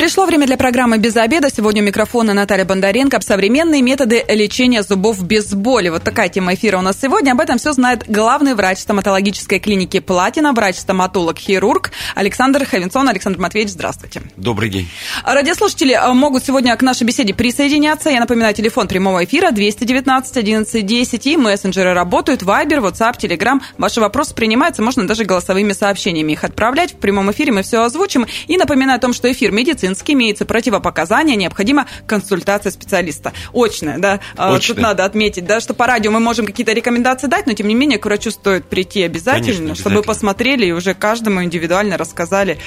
Пришло время для программы «Без обеда». Сегодня у микрофона Наталья Бондаренко. Современные методы лечения зубов без боли. Вот такая тема эфира у нас сегодня. Об этом все знает главный врач стоматологической клиники «Платина», врач-стоматолог-хирург Александр Хавинсон. Александр Матвеевич, здравствуйте. Добрый день. Радиослушатели э, могут сегодня к нашей беседе присоединяться. Я напоминаю, телефон прямого эфира 219 11 10 и мессенджеры работают. Вайбер, WhatsApp, Telegram. Ваши вопросы принимаются. Можно даже голосовыми сообщениями их отправлять. В прямом эфире мы все озвучим. И напоминаю о том, что эфир медицинский медицинский, имеется противопоказания, необходима консультация специалиста. Очная, да. Очная. Тут надо отметить, да, что по радио мы можем какие-то рекомендации дать, но тем не менее к врачу стоит прийти обязательно, Конечно, обязательно. чтобы посмотрели и уже каждому индивидуально рассказали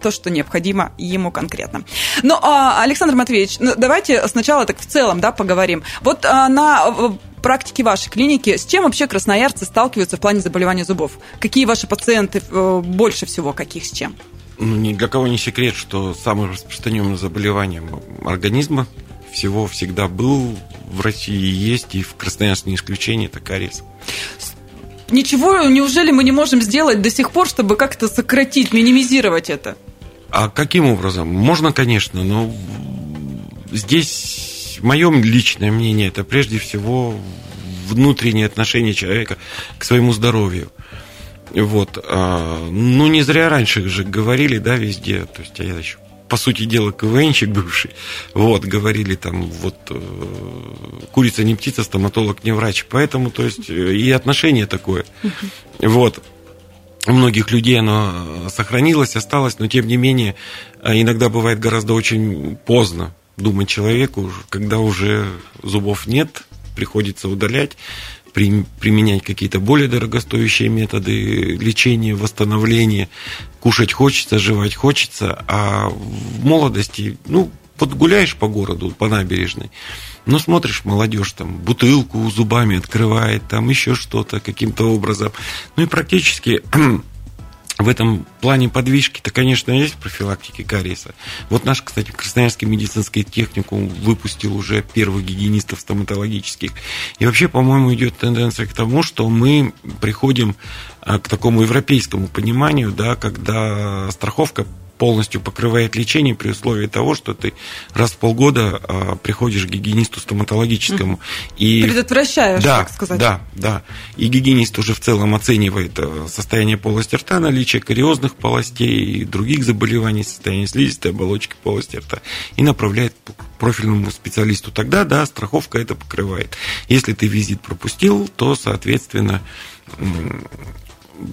то, что необходимо ему конкретно. Ну, а, Александр Матвеевич, ну, давайте сначала так в целом, да, поговорим. Вот а, на практике вашей клиники, с чем вообще красноярцы сталкиваются в плане заболевания зубов? Какие ваши пациенты э, больше всего, каких с чем? Ну, ни для кого не секрет, что самым распространенным заболеванием организма всего всегда был в России есть, и в Красноярске не исключение, это кариес. Ничего, неужели мы не можем сделать до сих пор, чтобы как-то сократить, минимизировать это? А каким образом? Можно, конечно, но здесь мое личное мнение, это прежде всего внутреннее отношение человека к своему здоровью. Вот. А, ну, не зря раньше же говорили, да, везде. То есть, а я еще по сути дела, КВНчик бывший, вот, говорили там, вот, э, курица не птица, стоматолог не врач, поэтому, то есть, и отношение такое, вот, у многих людей оно сохранилось, осталось, но, тем не менее, а, иногда бывает гораздо очень поздно думать человеку, когда уже зубов нет, приходится удалять, при, применять какие-то более дорогостоящие методы лечения, восстановления. Кушать хочется, жевать хочется, а в молодости, ну, вот гуляешь по городу, по набережной, ну, смотришь, молодежь там бутылку зубами открывает, там еще что-то каким-то образом. Ну и практически в этом плане подвижки-то, конечно, есть профилактики кариеса. Вот наш, кстати, Красноярский медицинский техникум выпустил уже первых гигиенистов стоматологических. И вообще, по-моему, идет тенденция к тому, что мы приходим а, к такому европейскому пониманию, да, когда страховка полностью покрывает лечение при условии того, что ты раз в полгода а, приходишь к гигиенисту стоматологическому. И, Предотвращаешь, да, так сказать. Да, да. И гигиенист уже в целом оценивает а, состояние полости рта, наличие кариозных полостей и других заболеваний, состояние слизистой оболочки полости рта и направляет к профильному специалисту. Тогда, да, страховка это покрывает. Если ты визит пропустил, то, соответственно,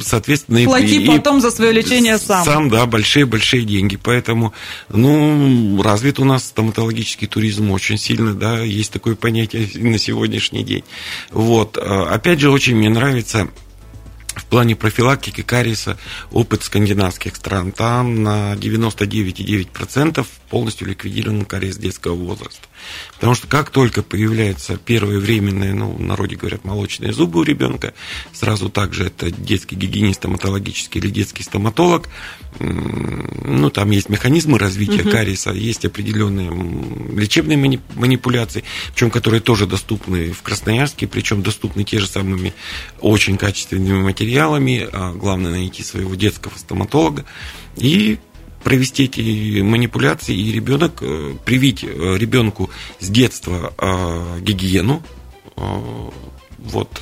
соответственно... Плати и, потом за свое лечение сам. Сам, да, большие-большие деньги. Поэтому, ну, развит у нас стоматологический туризм очень сильно, да, есть такое понятие на сегодняшний день. Вот. А, опять же, очень мне нравится в плане профилактики кариеса опыт скандинавских стран. Там на 99,9% полностью ликвидирован кариес детского возраста. Потому что как только появляются первые временные, ну, в народе говорят, молочные зубы у ребенка, сразу также это детский гигиенист стоматологический или детский стоматолог, ну, там есть механизмы развития угу. кариеса, есть определенные лечебные манипуляции, причем которые тоже доступны в Красноярске, причем доступны те же самыми очень качественными материалами, а главное найти своего детского стоматолога и провести эти манипуляции, и ребенок, э, привить э, ребенку с детства э, гигиену, вот,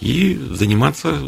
и заниматься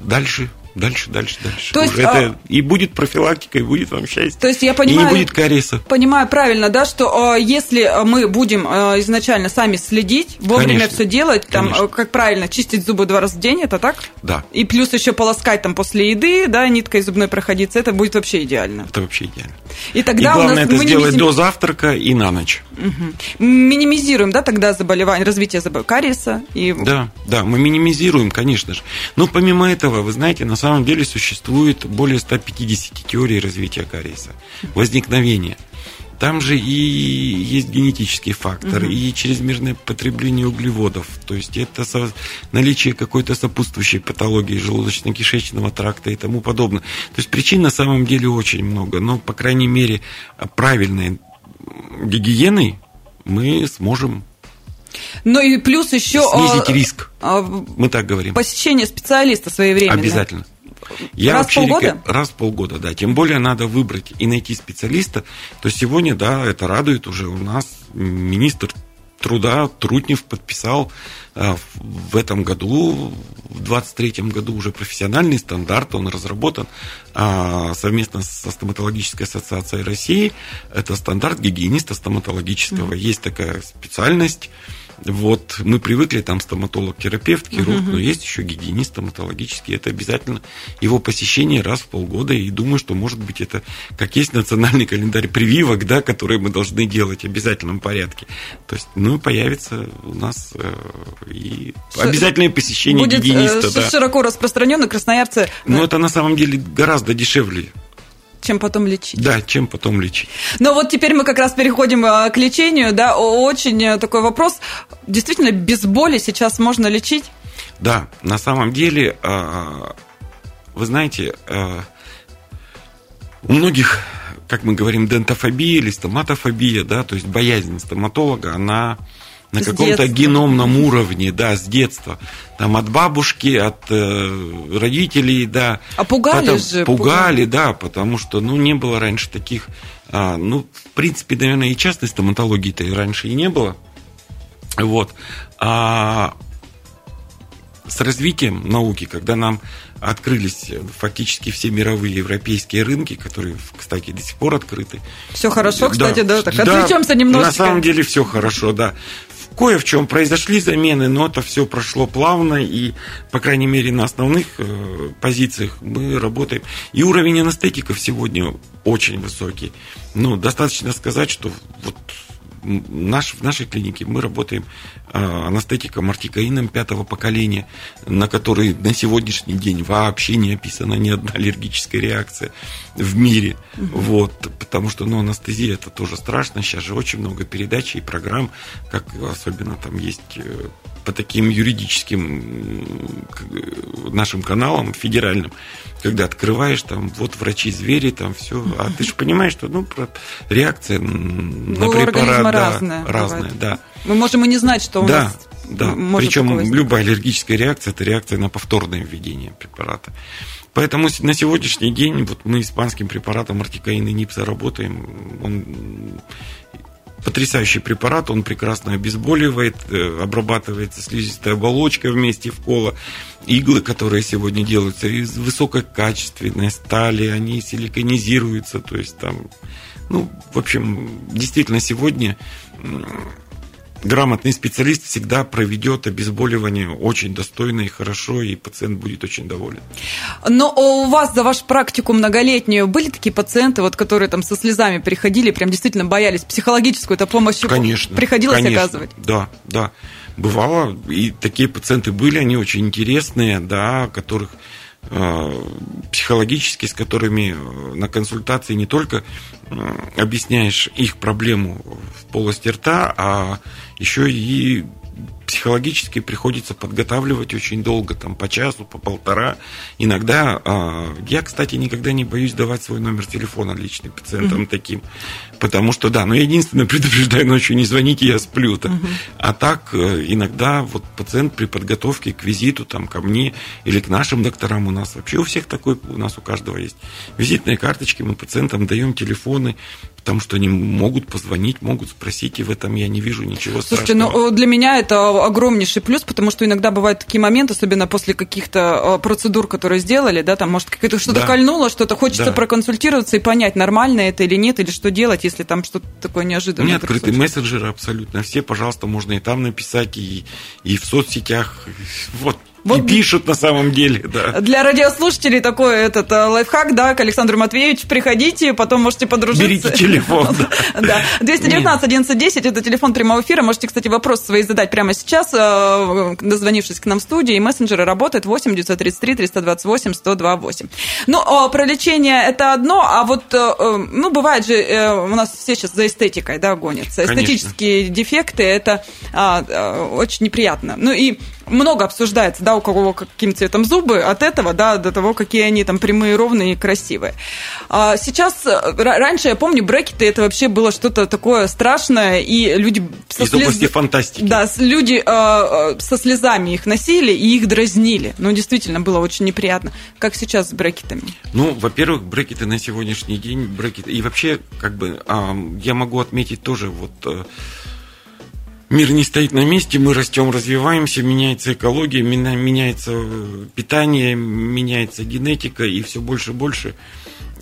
дальше дальше, дальше, дальше. То есть, Уже а... это и будет профилактика, и будет вам счастье. То есть я понимаю, и не будет кариеса. Понимаю правильно, да, что э, если мы будем э, изначально сами следить, вовремя все делать, там, конечно. как правильно, чистить зубы два раза в день, это так? Да. И плюс еще полоскать там после еды, да, ниткой зубной проходиться, это будет вообще идеально. Это вообще идеально. И тогда и главное у нас это сделать до завтрака и на ночь. Угу. Минимизируем, да, тогда заболевание, развитие заболевания кариеса и. Да, да, мы минимизируем, конечно же. Но помимо этого, вы знаете, на самом деле существует более 150 теорий развития кариеса, возникновения. Там же и есть генетический фактор, угу. и чрезмерное потребление углеводов. То есть это со, наличие какой-то сопутствующей патологии желудочно-кишечного тракта и тому подобное. То есть причин на самом деле очень много. Но, по крайней мере, правильной гигиеной мы сможем Ну и плюс еще... Снизить а, риск. А, Мы так говорим. Посещение специалиста своевременно. Обязательно. Я раз в полгода? Раз в полгода, да. Тем более надо выбрать и найти специалиста. То сегодня, да, это радует уже у нас министр труда Трутнев подписал а, в этом году, в 23 году уже профессиональный стандарт, он разработан а, совместно со стоматологической ассоциацией России. Это стандарт гигиениста стоматологического. Mm-hmm. Есть такая специальность вот мы привыкли, там стоматолог, терапевт, хирург, угу. но есть еще гигиенист стоматологический. Это обязательно его посещение раз в полгода. И думаю, что, может быть, это как есть национальный календарь прививок, да, который мы должны делать в обязательном порядке. То есть, ну, появится у нас э, и обязательное посещение Будет, гигиениста. Э, да. широко распространено, красноярцы... Но это на самом деле гораздо дешевле чем потом лечить. Да, чем потом лечить. Но вот теперь мы как раз переходим э, к лечению, да, очень э, такой вопрос. Действительно, без боли сейчас можно лечить? Да, на самом деле, э, вы знаете, у многих, как мы говорим, дентофобия или стоматофобия, да, то есть боязнь стоматолога, она на каком-то геномном уровне, да, с детства. Там от бабушки, от э, родителей, да. А пугали Потом, же? Пугали, да, потому что, ну, не было раньше таких, а, ну, в принципе, наверное, и частной стоматологии-то и раньше и не было. Вот. А с развитием науки, когда нам открылись фактически все мировые европейские рынки, которые, кстати, до сих пор открыты. Все хорошо, кстати, да, да так да, отвлечемся немножко. На самом деле все хорошо, да кое в чем произошли замены, но это все прошло плавно, и, по крайней мере, на основных э, позициях мы работаем. И уровень анестетиков сегодня очень высокий. Ну, достаточно сказать, что вот наш, в нашей клинике мы работаем э, анестетиком артикаином пятого поколения, на который на сегодняшний день вообще не описана ни одна аллергическая реакция в мире. Угу. Вот, потому что ну, анестезия это тоже страшно. Сейчас же очень много передач и программ, как особенно там есть э, по таким юридическим нашим каналам федеральным, когда открываешь, там, вот врачи-звери, там все, а ты же понимаешь, что, ну, реакция на ну, препарат, да, разная, разная да. Мы можем и не знать, что у да, нас да. Причем любая аллергическая реакция – это реакция на повторное введение препарата. Поэтому на сегодняшний день вот мы испанским препаратом артикаин и нипса работаем. Он потрясающий препарат, он прекрасно обезболивает, э, обрабатывается слизистая оболочка вместе в коло. Иглы, которые сегодня делаются из высококачественной стали, они силиконизируются, то есть там, ну, в общем, действительно сегодня грамотный специалист всегда проведет обезболивание очень достойно и хорошо, и пациент будет очень доволен. Но у вас за вашу практику многолетнюю были такие пациенты, вот, которые там со слезами приходили, прям действительно боялись психологическую это помощь? Конечно. Приходилось конечно, оказывать? Да, да. Бывало, и такие пациенты были, они очень интересные, да, которых э, психологически, с которыми э, на консультации не только объясняешь их проблему в полости рта, а еще и психологически приходится подготавливать очень долго, там по часу, по полтора. Иногда, а, я, кстати, никогда не боюсь давать свой номер телефона личный пациентам mm-hmm. таким, потому что, да, но я единственное предупреждаю ночью не звоните, я сплю. -то. Mm-hmm. А так, э, иногда вот пациент при подготовке к визиту там ко мне или к нашим докторам у нас вообще у всех такой, у нас у каждого есть визитные карточки, мы пациентам даем телефоны, потому что они могут позвонить, могут спросить, и в этом я не вижу ничего Слушайте, страшного. Слушайте, ну для меня это огромнейший плюс, потому что иногда бывают такие моменты, особенно после каких-то э, процедур, которые сделали, да, там, может, что-то да. кольнуло, что-то хочется да. проконсультироваться и понять, нормально это или нет, или что делать, если там что-то такое неожиданное. У меня открытые мессенджеры абсолютно все, пожалуйста, можно и там написать, и, и в соцсетях. Вот, вот и пишут на самом деле, да. Для радиослушателей такой этот э, лайфхак, да, к Александру Матвеевичу, приходите, потом можете подружиться. Берите телефон. Да, 219 1110 это телефон прямого эфира, можете, кстати, вопрос свои задать прямо сейчас, э, дозвонившись к нам в студии, и мессенджеры работают 8 933 328 128. Ну, про лечение это одно, а вот, э, ну, бывает же, у нас все сейчас за эстетикой, да, гонятся. Эстетические дефекты, это а, очень неприятно. Ну, и много обсуждается, да, у кого каким цветом зубы, от этого, да, до того, какие они там прямые, ровные и красивые. А сейчас, раньше, я помню, брекеты, это вообще было что-то такое страшное, и люди... Со Из слез... области фантастики. Да, люди э, со слезами их носили и их дразнили. Ну, действительно, было очень неприятно. Как сейчас с брекетами? Ну, во-первых, брекеты на сегодняшний день, брекеты, и вообще, как бы, э, я могу отметить тоже вот... Э, мир не стоит на месте, мы растем, развиваемся, меняется экология, меняется э, питание, меняется генетика, и все больше и больше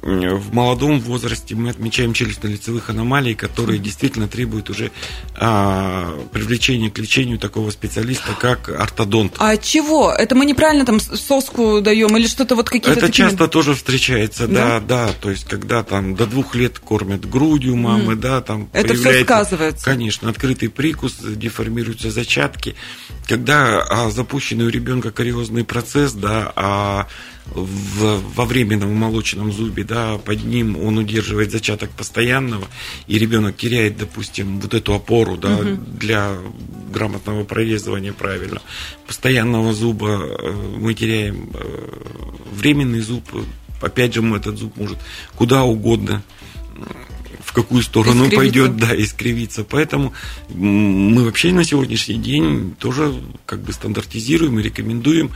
в молодом возрасте мы отмечаем челюстно-лицевых аномалий, которые действительно требуют уже а, привлечения к лечению такого специалиста, как ортодонт. А чего? Это мы неправильно там соску даем или что-то вот какие-то Это такие... часто тоже встречается, да? да, да. То есть, когда там до двух лет кормят грудью мамы, mm. да, там Это все сказывается. Конечно, открытый прикус, деформируются зачатки. Когда а, запущенный у ребенка кариозный процесс, да, а в, во временном молочном зубе, да, под ним он удерживает зачаток постоянного, и ребенок теряет, допустим, вот эту опору, да, угу. для грамотного прорезывания правильно. Постоянного зуба э, мы теряем э, временный зуб, опять же, мы этот зуб может куда угодно в какую сторону он пойдет, да, искривиться. Поэтому мы вообще на сегодняшний день тоже как бы стандартизируем и рекомендуем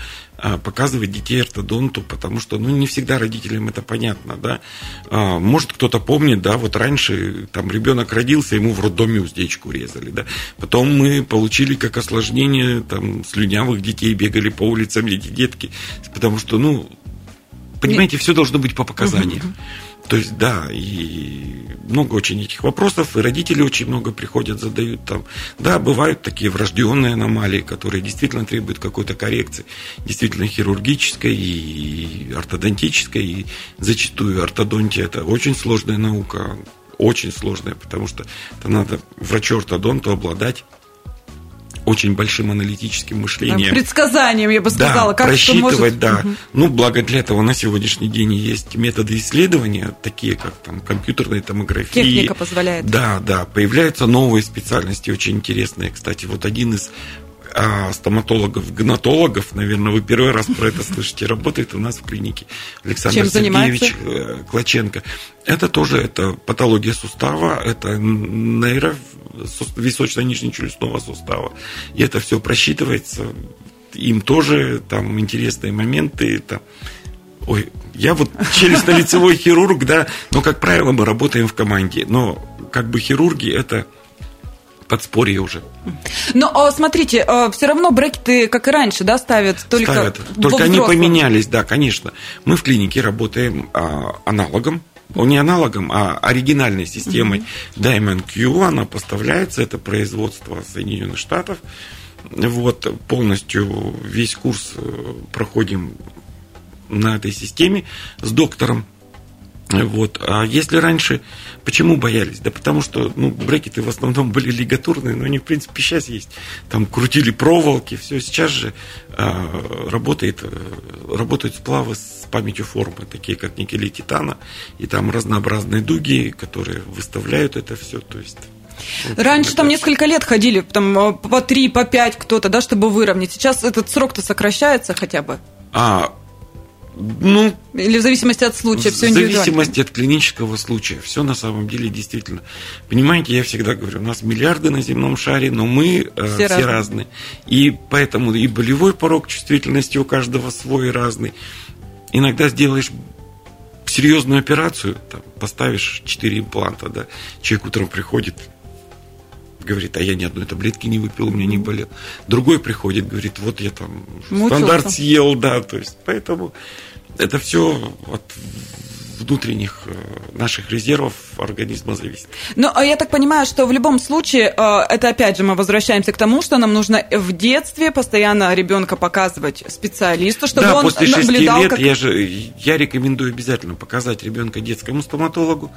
показывать детей ортодонту, потому что, ну, не всегда родителям это понятно, да. А, может, кто-то помнит, да, вот раньше там ребенок родился, ему в роддоме уздечку резали, да. Потом мы получили как осложнение, там, слюнявых детей бегали по улицам эти детки, потому что, ну, понимаете, все должно быть по показаниям. То есть, да, и много очень этих вопросов, и родители очень много приходят, задают там. Да, бывают такие врожденные аномалии, которые действительно требуют какой-то коррекции, действительно хирургической и ортодонтической, и зачастую ортодонтия – это очень сложная наука, очень сложная, потому что это надо врачу-ортодонту обладать очень большим аналитическим мышлением. Предсказанием, я бы сказала. Да, как просчитывать, может... да. Угу. Ну, благо для этого на сегодняшний день есть методы исследования, такие как там компьютерная томография. Техника позволяет. Да, да. Появляются новые специальности, очень интересные. Кстати, вот один из а, стоматологов, гнатологов, наверное, вы первый раз про это слышите, работает у нас в клинике. Александр Чем Сергеевич занимается? Э, Клоченко. Это тоже это патология сустава, это нейро височно-нижнечелюстного сустава. И это все просчитывается. Им тоже там интересные моменты. Там, Ой, я вот челюстно-лицевой хирург, да, но, как правило, мы работаем в команде. Но как бы хирурги это подспорье уже. Но смотрите, все равно брекеты, как и раньше, да, ставят только Ставят. Только они поменялись, да, конечно. Мы в клинике работаем а, аналогом ну, не аналогом, а оригинальной системой Diamond Q. Она поставляется, это производство Соединенных Штатов. Вот, полностью весь курс э, проходим на этой системе с доктором. Вот. А если раньше, почему боялись? Да потому что ну, брекеты в основном были лигатурные, но они, в принципе, сейчас есть. Там крутили проволоки, все. Сейчас же а, работает, э, работают сплавы с памятью формы, такие как никель и титана, и там разнообразные дуги, которые выставляют это все. То есть Раньше там несколько лет ходили, там э, по три, по пять кто-то, да, чтобы выровнять. Сейчас этот срок-то сокращается хотя бы. А, ну, Или в зависимости от случая, все В зависимости от клинического случая. Все на самом деле действительно. Понимаете, я всегда говорю, у нас миллиарды на земном шаре, но мы э, все, все разные. разные. И поэтому и болевой порог чувствительности у каждого свой разный. Иногда сделаешь серьезную операцию, там, поставишь 4 импланта, да, человек утром приходит, говорит, а я ни одной таблетки не выпил, у меня не болел. Другой приходит, говорит, вот я там Мучился. стандарт съел, да, то есть, поэтому это все от внутренних э, наших резервов организма зависит. Ну, я так понимаю, что в любом случае, э, это опять же мы возвращаемся к тому, что нам нужно в детстве постоянно ребенка показывать специалисту, чтобы да, он после 6 наблюдал, лет как... я же я рекомендую обязательно показать ребенка детскому стоматологу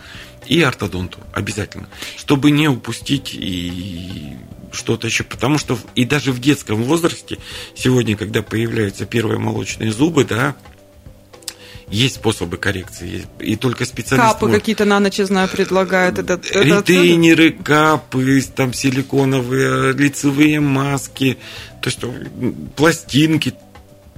и ортодонту обязательно, чтобы не упустить и что-то еще, потому что и даже в детском возрасте сегодня, когда появляются первые молочные зубы, да, есть способы коррекции, и только специалисты... Капы может... какие-то на ночь, знаю, предлагают. Это, это Ретейнеры, капы, там силиконовые, лицевые маски, то есть пластинки,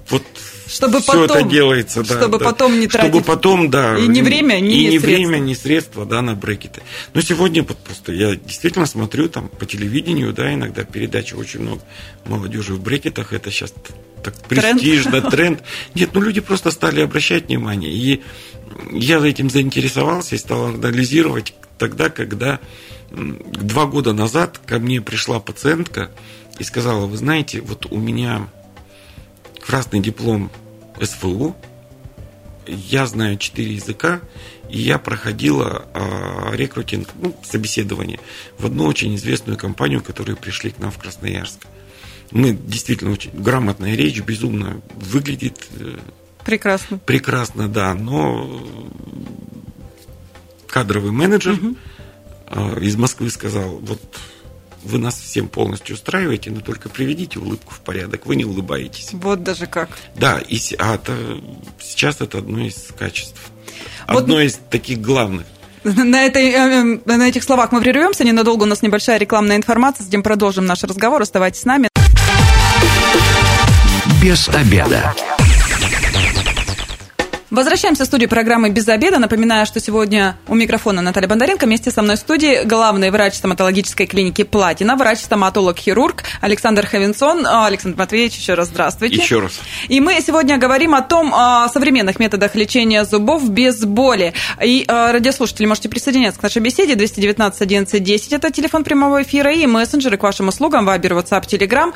вот чтобы все потом, это делается, да. Чтобы да. потом не тратить. Чтобы потом, да. И не время, ни И не средства. время, ни средства, да, на брекеты. Но сегодня вот просто я действительно смотрю там по телевидению, да, иногда передачи очень много молодежи в брекетах. Это сейчас так престижно, тренд. тренд. Нет, ну люди просто стали обращать внимание. И я этим заинтересовался и стал анализировать тогда, когда два года назад ко мне пришла пациентка и сказала, вы знаете, вот у меня красный диплом СФУ, я знаю четыре языка, и я проходила э, рекрутинг, ну, собеседование в одну очень известную компанию, которые пришли к нам в Красноярск. Мы действительно очень грамотная речь, безумно выглядит. Э, прекрасно. Прекрасно, да, но кадровый менеджер угу. э, из Москвы сказал, вот вы нас всем полностью устраиваете, но только приведите улыбку в порядок, вы не улыбаетесь. Вот даже как. Да, и а это, сейчас это одно из качеств. Вот... Одно из таких главных. На, этой, э, э, на этих словах мы прервемся ненадолго. У нас небольшая рекламная информация. Затем продолжим наш разговор. Оставайтесь с нами. Без обеда. Возвращаемся в студию программы «Без обеда». Напоминаю, что сегодня у микрофона Наталья Бондаренко. Вместе со мной в студии главный врач стоматологической клиники «Платина», врач-стоматолог-хирург Александр Хавинсон. Александр Матвеевич, еще раз здравствуйте. Еще раз. И мы сегодня говорим о том, о современных методах лечения зубов без боли. И радиослушатели, можете присоединяться к нашей беседе. 219 11 10 – это телефон прямого эфира и мессенджеры к вашим услугам, Вайбер, WhatsApp, Telegram.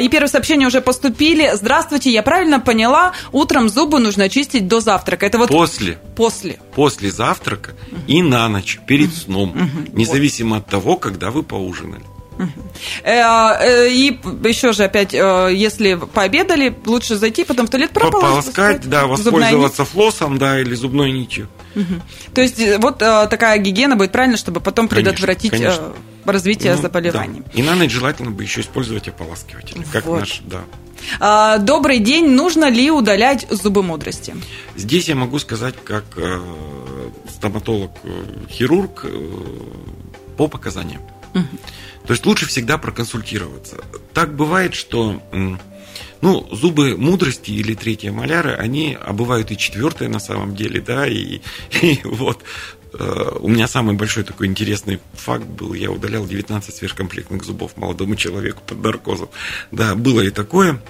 И первые сообщения уже поступили. Здравствуйте, я правильно поняла, утром зубы нужно чистить до завтрака. Это вот после. После. После завтрака угу. и на ночь перед сном, угу. независимо от того, когда вы поужинали. Э, э, и еще же опять, э, если пообедали, лучше зайти, потом в туалет прополоскать. да, воспользоваться флоссом, да, или зубной нитью. То есть вот такая гигиена будет правильно, чтобы потом предотвратить конечно, развитие ну, заболеваний. Да. И на ночь желательно бы еще использовать ополаскиватель, как вот. наш, да. А, добрый день. Нужно ли удалять зубы мудрости? Здесь я могу сказать, как э, стоматолог-хирург э, по показаниям. Угу. То есть лучше всегда проконсультироваться. Так бывает, что ну, зубы мудрости или третья маляры, они, а бывают и четвертые на самом деле, да, и, и вот э, у меня самый большой такой интересный факт был, я удалял 19 сверхкомплектных зубов молодому человеку под наркозом. Да, было и такое.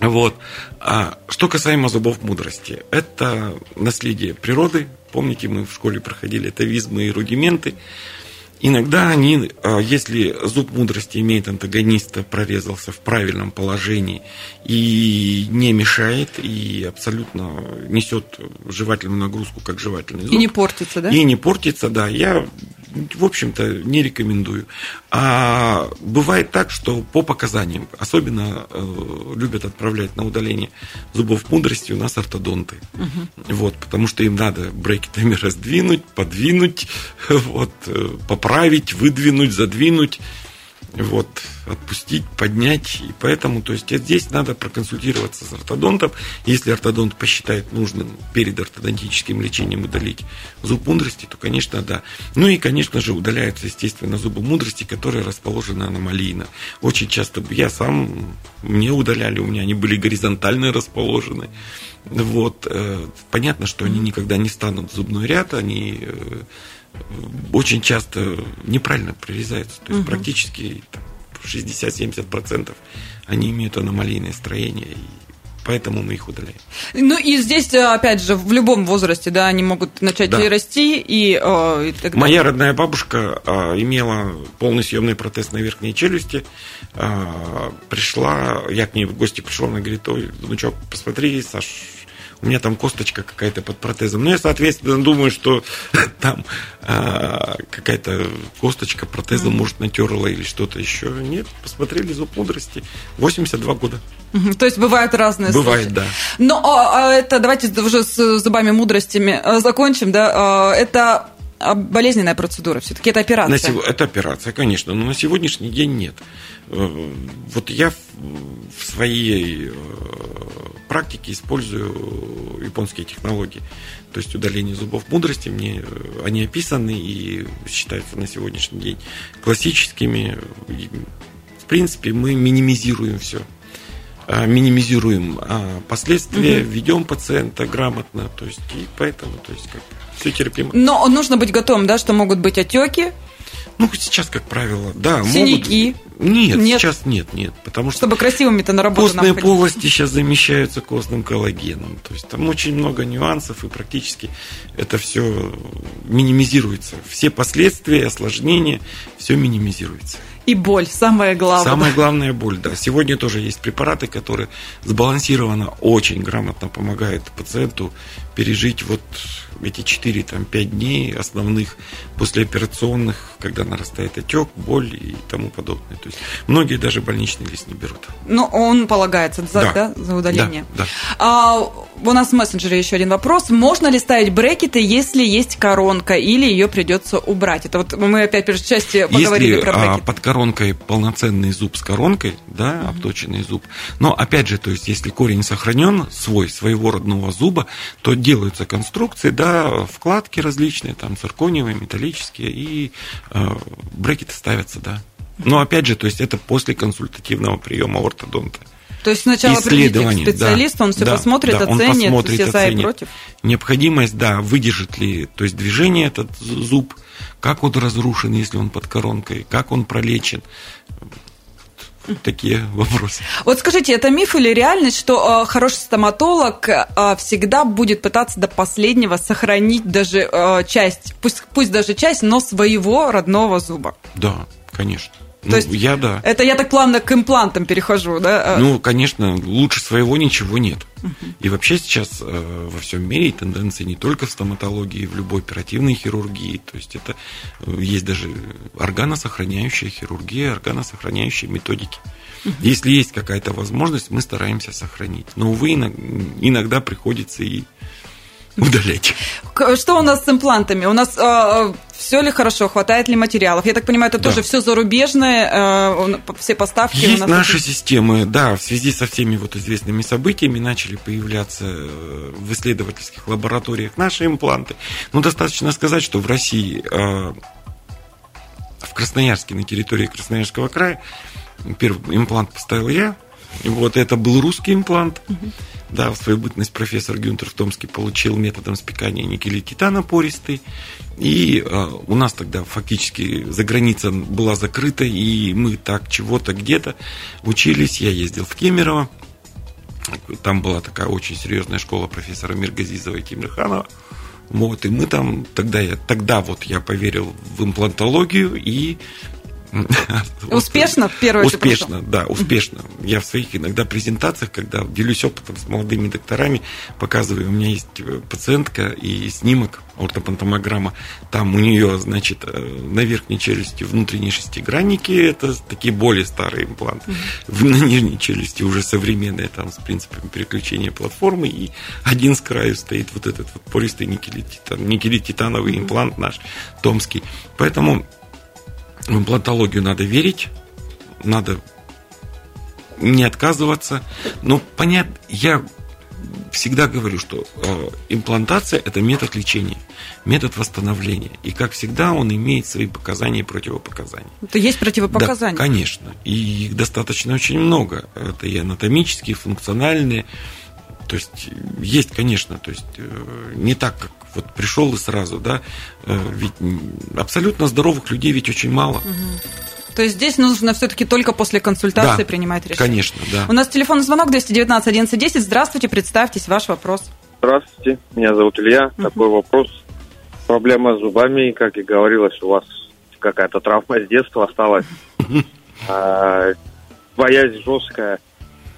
Вот. А что касаемо зубов мудрости, это наследие природы. Помните, мы в школе проходили атовизмы и рудименты. Иногда они, а, если зуб мудрости имеет антагониста, прорезался в правильном положении и не мешает, и абсолютно несет жевательную нагрузку, как жевательный зуб. И не портится, да? И не портится, да. Я в общем-то, не рекомендую. А бывает так, что по показаниям, особенно э, любят отправлять на удаление зубов мудрости у нас ортодонты. Угу. Вот, потому что им надо брекетами раздвинуть, подвинуть, вот, э, поправить, выдвинуть, задвинуть вот, отпустить, поднять. И поэтому, то есть здесь надо проконсультироваться с ортодонтом. Если ортодонт посчитает нужным перед ортодонтическим лечением удалить зуб мудрости, то, конечно, да. Ну и, конечно же, удаляются, естественно, зубы мудрости, которые расположены аномалийно. Очень часто я сам, мне удаляли, у меня они были горизонтально расположены. Вот. Э, понятно, что они никогда не станут зубной ряд, они э, очень часто неправильно прорезаются. То есть угу. практически 60-70% они имеют аномалийное строение. И поэтому мы их удаляем. Ну и здесь, опять же, в любом возрасте, да, они могут начать да. и расти, и, э, и так Моя родная бабушка э, имела полный съемный протез на верхней челюсти. Э, пришла, я к ней в гости пришел, она говорит, ой, внучок, посмотри, Саш, у меня там косточка какая-то под протезом. Ну, я, соответственно, думаю, что там а, какая-то косточка протеза, может, натерла или что-то еще. Нет, посмотрели зуб мудрости. 82 года. То есть бывают разные Бывает, случаи. да. Но а, а это давайте уже с зубами мудростями а, закончим, да. А, это болезненная процедура все-таки, это операция. На, это операция, конечно, но на сегодняшний день нет. Э, вот я в своей э, практике использую японские технологии. То есть удаление зубов мудрости, мне э, они описаны и считаются на сегодняшний день классическими. В принципе, мы минимизируем все а, минимизируем а, последствия, угу. ведем пациента грамотно, то есть и поэтому, то есть как все терпимо. Но нужно быть готовым, да, что могут быть отеки, ну, сейчас, как правило, да. Синяки? Могут... Нет, нет, сейчас нет, нет. Потому что Чтобы красивыми-то на работу Костные полости сейчас замещаются костным коллагеном. То есть там очень много нюансов, и практически это все минимизируется. Все последствия, осложнения, все минимизируется. И боль, самое главное. Самая главная боль, да. Сегодня тоже есть препараты, которые сбалансированно, очень грамотно помогают пациенту пережить вот эти 4-5 дней основных послеоперационных, когда нарастает отек, боль и тому подобное. То есть многие даже больничный лист не берут. Ну, он полагается за, да. Да, за удаление. Да, да. А, у нас в мессенджере еще один вопрос. Можно ли ставить брекеты, если есть коронка, или ее придется убрать? Это вот мы опять в части поговорили если, про брекеты. А, под коронкой полноценный зуб с коронкой, да, mm обточенный зуб. Но опять же, то есть если корень сохранен, свой, своего родного зуба, то делаются конструкции, да, вкладки различные, там циркониевые, металлические, и э, брекеты ставятся, да. Но опять же, то есть это после консультативного приема ортодонта. То есть сначала придите к специалисту, да, он все да, посмотрит, да, оценит, он посмотрит, все за и против. Необходимость, да, выдержит ли, то есть движение этот зуб, как он разрушен, если он под коронкой, как он пролечен такие вопросы. Вот скажите, это миф или реальность, что э, хороший стоматолог э, всегда будет пытаться до последнего сохранить даже э, часть, пусть, пусть даже часть, но своего родного зуба? Да, конечно. То ну, есть я да. Это я так плавно к имплантам перехожу, да? Ну, конечно, лучше своего ничего нет. Угу. И вообще сейчас э, во всем мире тенденции не только в стоматологии, в любой оперативной хирургии. То есть это э, есть даже органосохраняющая хирургия, органосохраняющие методики. Угу. Если есть какая-то возможность, мы стараемся сохранить. Но, увы, иногда приходится и удалять. Что у нас с имплантами? У нас э, все ли хорошо, хватает ли материалов? Я так понимаю, это да. тоже все зарубежное, э, все поставки. Есть наши это... системы, да, в связи со всеми вот известными событиями начали появляться э, в исследовательских лабораториях наши импланты. Но достаточно сказать, что в России, э, в Красноярске, на территории Красноярского края, первый имплант поставил я, вот это был русский имплант. Угу. Да, в свою бытность профессор Гюнтер в Томске получил методом спекания никеля титана пористый. И э, у нас тогда фактически за граница была закрыта, и мы так чего-то где-то учились. Я ездил в Кемерово. Там была такая очень серьезная школа профессора Миргазизова и Тимирханова. Вот, и мы там, тогда я, тогда вот я поверил в имплантологию и Успешно в первый Успешно, да, успешно. Я в своих иногда презентациях, когда делюсь опытом с молодыми докторами, показываю, у меня есть э, пациентка и снимок ортопантомограмма. Там у нее, значит, э, на верхней челюсти внутренние шестигранники, это такие более старые импланты. На нижней челюсти уже современные, там с принципами переключения платформы. И один с краю стоит вот этот вот пористый никелититан, никелититановый имплант наш, томский. Поэтому в имплантологию надо верить, надо не отказываться. Но понятно, я всегда говорю, что э, имплантация – это метод лечения, метод восстановления. И, как всегда, он имеет свои показания и противопоказания. Это есть противопоказания? Да, конечно. И их достаточно очень много. Это и анатомические, и функциональные. То есть, есть, конечно, то есть, э, не так, как вот пришел и сразу, да, э, ведь абсолютно здоровых людей ведь очень мало. Угу. То есть здесь нужно все-таки только после консультации да, принимать решение. Конечно, да. У нас телефонный звонок 219 1110. Здравствуйте, представьтесь, ваш вопрос. Здравствуйте, меня зовут Илья. Угу. Такой вопрос. Проблема с зубами, как и говорилось, у вас какая-то травма с детства осталась. А, боязнь жесткая.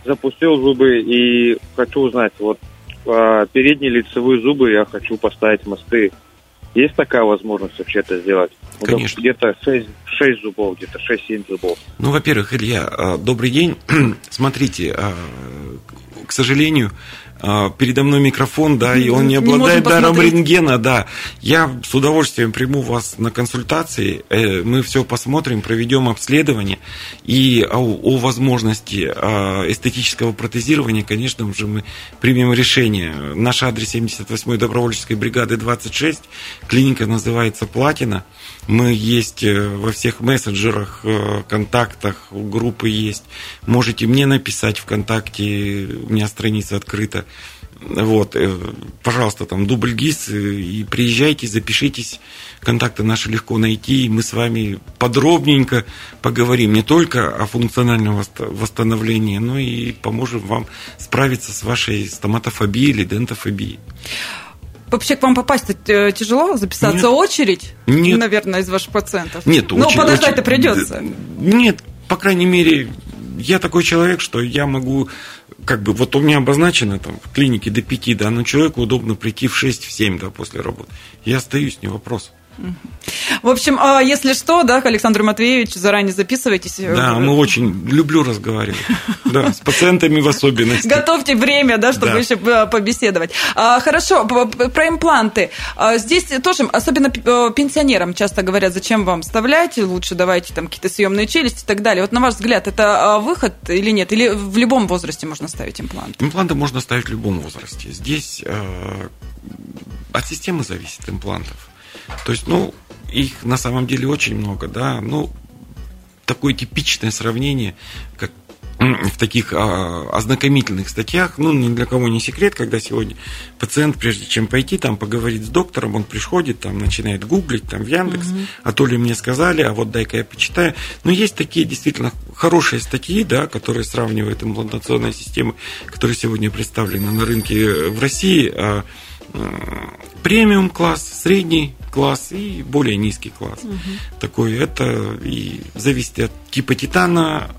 Запустил зубы и хочу узнать, вот передние лицевые зубы я хочу поставить мосты. Есть такая возможность вообще это сделать? Конечно. Где-то 6, 6 зубов, где-то 6-7 зубов. Ну, во-первых, Илья, а, добрый день. Смотрите, а, к сожалению, передо мной микрофон, да, и он не обладает не даром рентгена, да. Я с удовольствием приму вас на консультации, э, мы все посмотрим, проведем обследование, и о, о возможности а, эстетического протезирования, конечно же, мы примем решение. Наш адрес 78-й добровольческой бригады 26, клиника называется «Платина», мы есть э, во всех мессенджерах, э, контактах, группы есть. Можете мне написать ВКонтакте, у меня страница открыта. Вот, э, пожалуйста, там дубль ГИС, и приезжайте, запишитесь, контакты наши легко найти, и мы с вами подробненько поговорим не только о функциональном восстановлении, но и поможем вам справиться с вашей стоматофобией или дентофобией. Вообще к вам попасть э, тяжело? Записаться Нет. очередь? Нет. Наверное, из ваших пациентов. Нет, Ну, очень, подождать-то придется. Нет, по крайней мере, я такой человек, что я могу как бы, вот у меня обозначено там в клинике до 5, да, но человеку удобно прийти в 6, в 7, да, после работы. Я остаюсь, не вопрос. В общем, а, если что, да, Александр Матвеевич, заранее записывайтесь. Да, мы очень люблю разговаривать. Да, с пациентами в особенности. Готовьте время, да, чтобы да. еще а, побеседовать. А, хорошо, про импланты. Здесь тоже, особенно пенсионерам часто говорят, зачем вам вставлять, лучше давайте там какие-то съемные челюсти и так далее. Вот на ваш взгляд, это выход или нет? Или в любом возрасте можно ставить импланты? Импланты можно ставить в любом возрасте. Здесь от системы зависит имплантов. То есть, ну, их на самом деле очень много, да. Ну, такое типичное сравнение, как в таких а, ознакомительных статьях, ну, ни для кого не секрет, когда сегодня пациент, прежде чем пойти там поговорить с доктором, он приходит, там, начинает гуглить, там, в Яндекс, угу. а то ли мне сказали, а вот дай-ка я почитаю. Но есть такие действительно хорошие статьи, да, которые сравнивают имплантационные системы, которые сегодня представлены на рынке в России, а, премиум класс, средний класс и более низкий класс. Угу. Такой это и зависит от типа титана,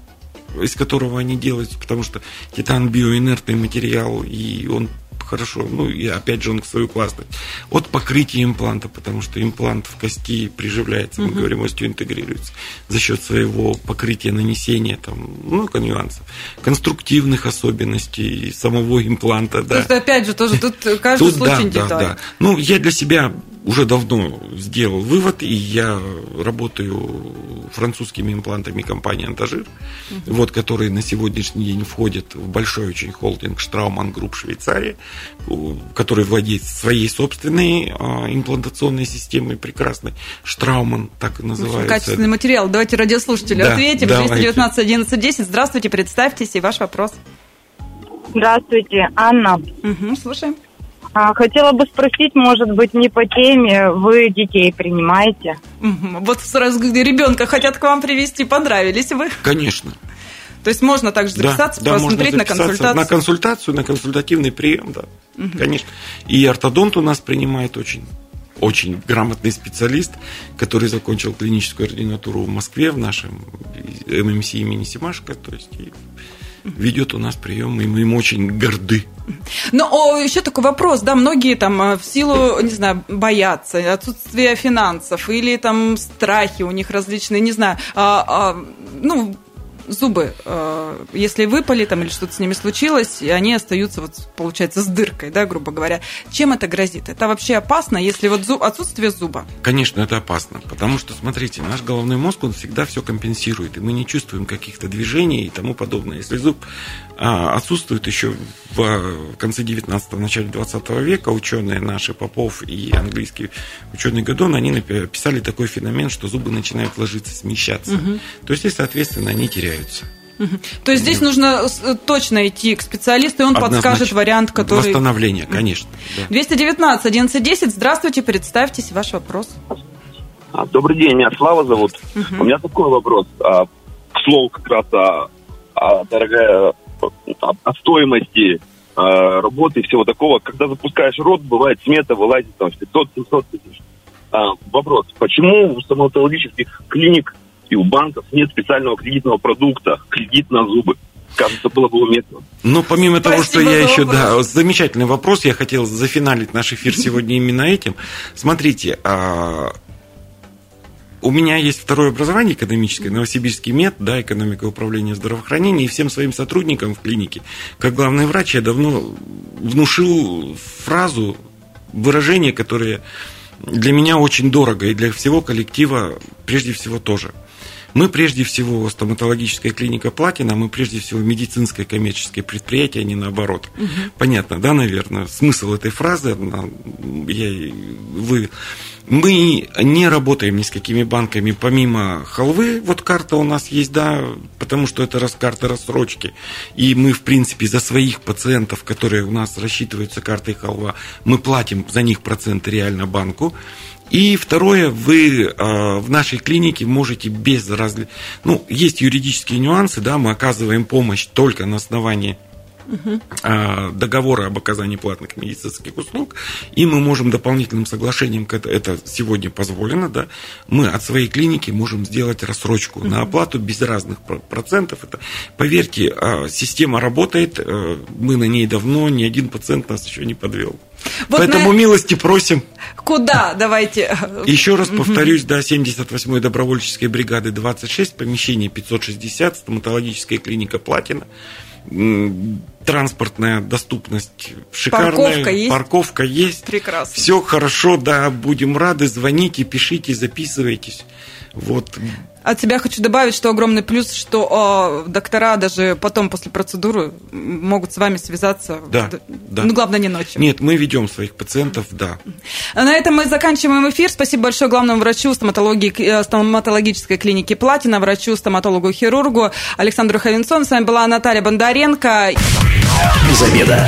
из которого они делают, потому что титан биоинертный материал, и он хорошо, ну и опять же он свою классность. От покрытия импланта, потому что имплант в кости приживляется, мы угу. говорим, остеоинтегрируется за счет своего покрытия, нанесения, там, много нюансов, конструктивных особенностей самого импланта. Да. То есть, опять же, тоже тут каждый тут, случай да, Да, да. Ну, я для себя уже давно сделал вывод, и я работаю французскими имплантами компании «Anthogyr», угу. вот, которые на сегодняшний день входят в большой очень холдинг «Straumann Group Швейцария», который владеет своей собственной а, имплантационной системой прекрасной. «Straumann» так и называется. Качественный материал. Давайте радиослушателю да, ответим. 219 11 10. Здравствуйте, представьтесь и ваш вопрос. Здравствуйте, Анна. Угу, слушаем. А, хотела бы спросить, может быть, не по теме, вы детей принимаете? Вот сразу ребенка хотят к вам привести, понравились вы? Конечно. То есть можно также записаться, да, посмотреть да, на консультацию? На консультацию, на консультативный прием, да, угу. конечно. И ортодонт у нас принимает очень очень грамотный специалист, который закончил клиническую ординатуру в Москве в нашем ММС имени Симашко, то есть ведет у нас прием, и мы им очень горды. Ну, еще такой вопрос, да, многие там э, в силу, не знаю, боятся, отсутствия финансов или там страхи у них различные, не знаю, а, а, ну, зубы, э, если выпали там или что-то с ними случилось, и они остаются, вот, получается, с дыркой, да, грубо говоря. Чем это грозит? Это вообще опасно, если вот зуб, отсутствие зуба? Конечно, это опасно, потому что, смотрите, наш головной мозг, он всегда все компенсирует, и мы не чувствуем каких-то движений и тому подобное. Если зуб а, отсутствует еще в конце 19-го, начале 20 века, ученые наши, Попов и английский ученый Гадон, они написали такой феномен, что зубы начинают ложиться, смещаться. Угу. То есть, и, соответственно, они теряются. То есть здесь нужно э, точно идти к специалисту, и он Однозначно. подскажет вариант, который... Восстановление, конечно. Да. 219 1110, здравствуйте, представьтесь, ваш вопрос. А, добрый день, меня Слава зовут. Угу. У меня такой вопрос. А, к слову, как раз о, о дорогая о, о стоимости а, работы и всего такого. Когда запускаешь рот, бывает смета вылазит там 500-700 тысяч. Вопрос, почему у стоматологических клиник и у банков нет специального кредитного продукта, кредит на зубы. Кажется, было бы уместно. Ну, помимо Спасибо того, что я еще, да, замечательный вопрос, я хотел зафиналить наш эфир сегодня именно этим. Смотрите, а, у меня есть второе образование экономическое, Новосибирский мед, да, экономика управления здравоохранения, и всем своим сотрудникам в клинике, как главный врач, я давно внушил фразу, выражение, которое для меня очень дорого, и для всего коллектива прежде всего тоже. Мы прежде всего стоматологическая клиника Платина, мы прежде всего медицинское коммерческое предприятие, а не наоборот. Угу. Понятно, да, наверное, смысл этой фразы? Я вы. Мы не работаем ни с какими банками, помимо халвы, вот карта у нас есть, да, потому что это раз карта рассрочки, и мы, в принципе, за своих пациентов, которые у нас рассчитываются картой халва, мы платим за них проценты реально банку, и второе, вы э, в нашей клинике можете без разли... Ну, есть юридические нюансы, да, мы оказываем помощь только на основании угу. договора об оказании платных медицинских услуг, и мы можем дополнительным соглашением, это, это сегодня позволено, да, мы от своей клиники можем сделать рассрочку угу. на оплату без разных процентов. Это, поверьте, а, система работает, э, мы на ней давно, ни один пациент нас еще не подвел. Вот Поэтому на... милости просим. Куда? Давайте. Еще раз повторюсь, да, 78-й добровольческой бригады 26, помещение 560, стоматологическая клиника Платина транспортная доступность шикарная. Парковка есть? Парковка есть. Прекрасно. Все хорошо, да, будем рады. Звоните, пишите, записывайтесь. Вот. От себя хочу добавить, что огромный плюс, что э, доктора даже потом после процедуры могут с вами связаться. Да, да. Ну, главное, не ночью. Нет, мы ведем своих пациентов, да. На этом мы заканчиваем эфир. Спасибо большое главному врачу стоматологии, э, стоматологической клиники Платина, врачу, стоматологу-хирургу Александру Ховенцову. С вами была Наталья Бондаренко. Без обеда.